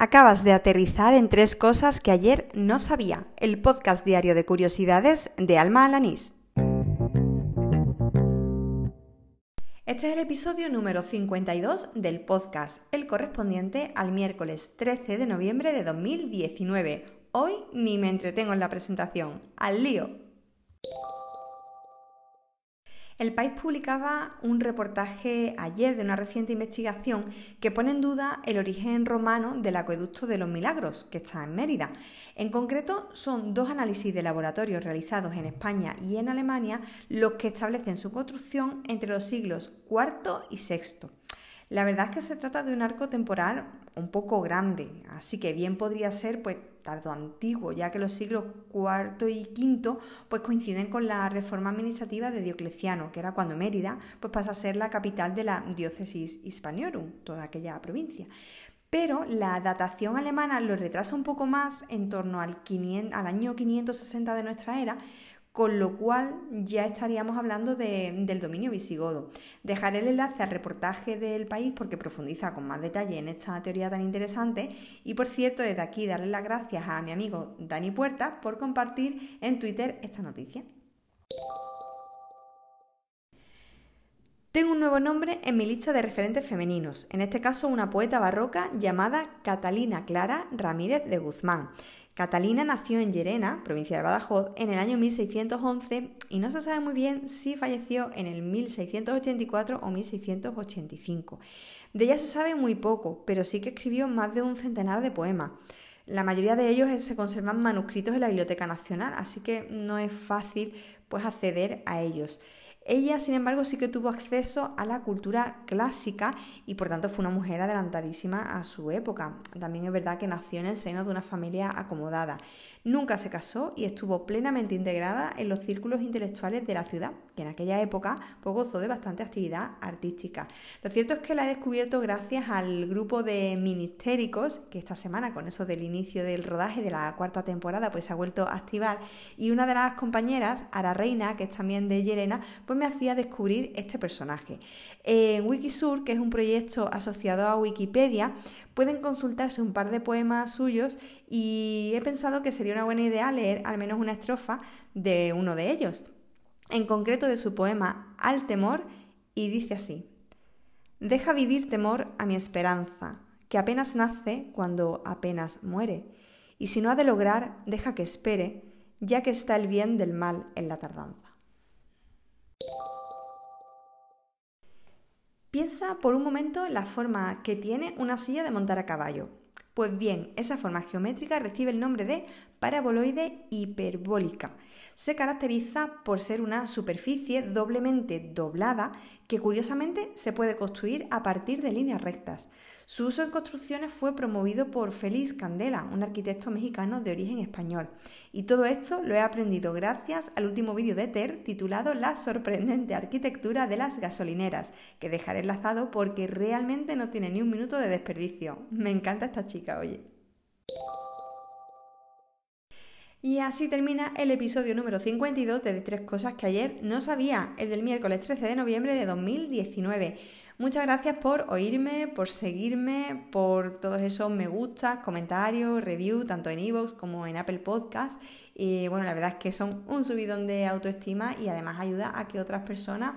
Acabas de aterrizar en tres cosas que ayer no sabía. El podcast diario de curiosidades de Alma Alanís. Este es el episodio número 52 del podcast, el correspondiente al miércoles 13 de noviembre de 2019. Hoy ni me entretengo en la presentación. ¡Al lío! El País publicaba un reportaje ayer de una reciente investigación que pone en duda el origen romano del acueducto de los Milagros, que está en Mérida. En concreto, son dos análisis de laboratorio realizados en España y en Alemania los que establecen su construcción entre los siglos IV y VI. La verdad es que se trata de un arco temporal un poco grande, así que bien podría ser pues tardo antiguo, ya que los siglos IV y V pues coinciden con la reforma administrativa de Diocleciano, que era cuando Mérida pues pasa a ser la capital de la diócesis Hispaniorum, toda aquella provincia. Pero la datación alemana lo retrasa un poco más en torno al, al año 560 de nuestra era, con lo cual ya estaríamos hablando del dominio visigodo. Dejaré el enlace al reportaje del país porque profundiza con más detalle en esta teoría tan interesante y por cierto desde aquí darle las gracias a mi amigo Dani Puerta por compartir en Twitter esta noticia. Tengo un nuevo nombre en mi lista de referentes femeninos, en este caso una poeta barroca llamada Catalina Clara Ramírez de Guzmán, Catalina nació en Llerena, provincia de Badajoz, en el año 1611 y no se sabe muy bien si falleció en el 1684 o 1685. De ella se sabe muy poco, pero sí que escribió más de un centenar de poemas. La mayoría de ellos se conservan manuscritos en la Biblioteca Nacional, así que no es fácil pues, acceder a ellos. Ella, sin embargo, sí que tuvo acceso a la cultura clásica y por tanto fue una mujer adelantadísima a su época. También es verdad que nació en el seno de una familia acomodada. Nunca se casó y estuvo plenamente integrada en los círculos intelectuales de la ciudad, que en aquella época pues, gozó de bastante actividad artística. Lo cierto es que la he descubierto gracias al grupo de ministéricos, que esta semana, con eso del inicio del rodaje de la cuarta temporada, pues se ha vuelto a activar. Y una de las compañeras, Ara Reina, que es también de Llerena, pues me hacía descubrir este personaje. En Wikisur, que es un proyecto asociado a Wikipedia, pueden consultarse un par de poemas suyos y he pensado que sería una buena idea leer al menos una estrofa de uno de ellos, en concreto de su poema Al temor, y dice así, Deja vivir temor a mi esperanza, que apenas nace cuando apenas muere, y si no ha de lograr, deja que espere, ya que está el bien del mal en la tardanza. Piensa por un momento en la forma que tiene una silla de montar a caballo. Pues bien, esa forma geométrica recibe el nombre de paraboloide hiperbólica. Se caracteriza por ser una superficie doblemente doblada que curiosamente se puede construir a partir de líneas rectas. Su uso en construcciones fue promovido por Félix Candela, un arquitecto mexicano de origen español. Y todo esto lo he aprendido gracias al último vídeo de TER titulado La sorprendente arquitectura de las gasolineras, que dejaré enlazado porque realmente no tiene ni un minuto de desperdicio. Me encanta esta chica, oye. Y así termina el episodio número 52 de Tres Cosas que ayer no sabía, el del miércoles 13 de noviembre de 2019. Muchas gracias por oírme, por seguirme, por todos esos me gusta, comentarios, reviews, tanto en iVoox como en Apple Podcast. Y bueno, la verdad es que son un subidón de autoestima y además ayuda a que otras personas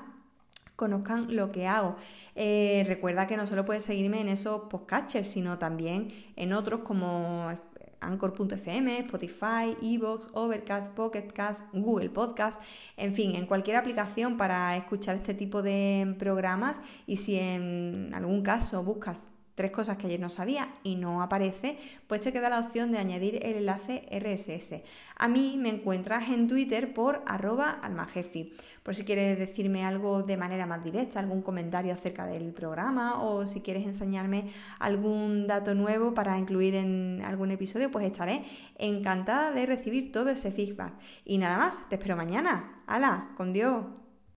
conozcan lo que hago. Eh, recuerda que no solo puedes seguirme en esos podcasters, sino también en otros como Anchor.fm, Spotify, Evox, Overcast, Pocketcast, Google Podcast, en fin, en cualquier aplicación para escuchar este tipo de programas y si en algún caso buscas tres cosas que ayer no sabía y no aparece, pues te queda la opción de añadir el enlace RSS. A mí me encuentras en Twitter por arroba almajefi, por si quieres decirme algo de manera más directa, algún comentario acerca del programa o si quieres enseñarme algún dato nuevo para incluir en algún episodio, pues estaré encantada de recibir todo ese feedback. Y nada más, te espero mañana. ¡Hala! ¡Con Dios!